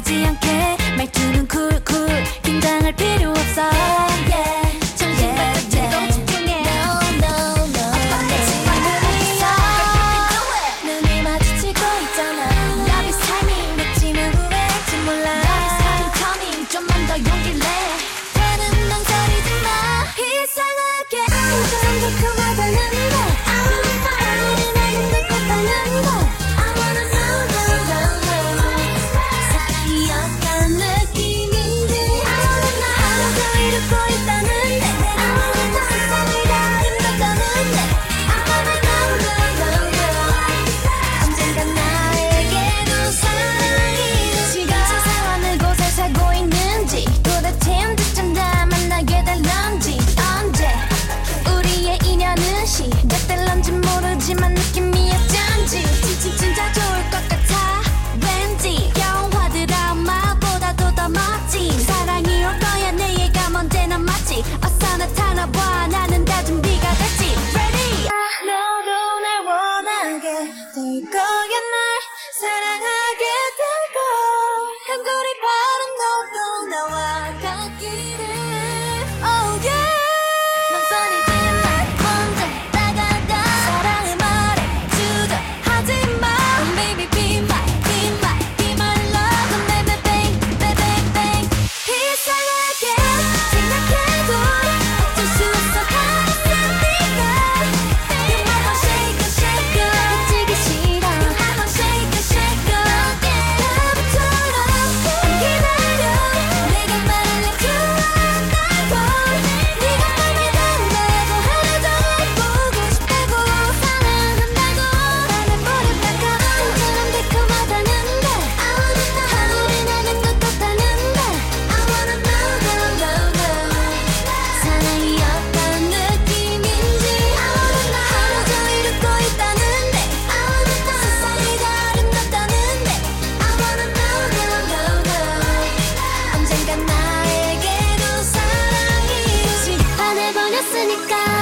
표정 관리해 어색하지 않게 될 거야 날 사랑 있으니까.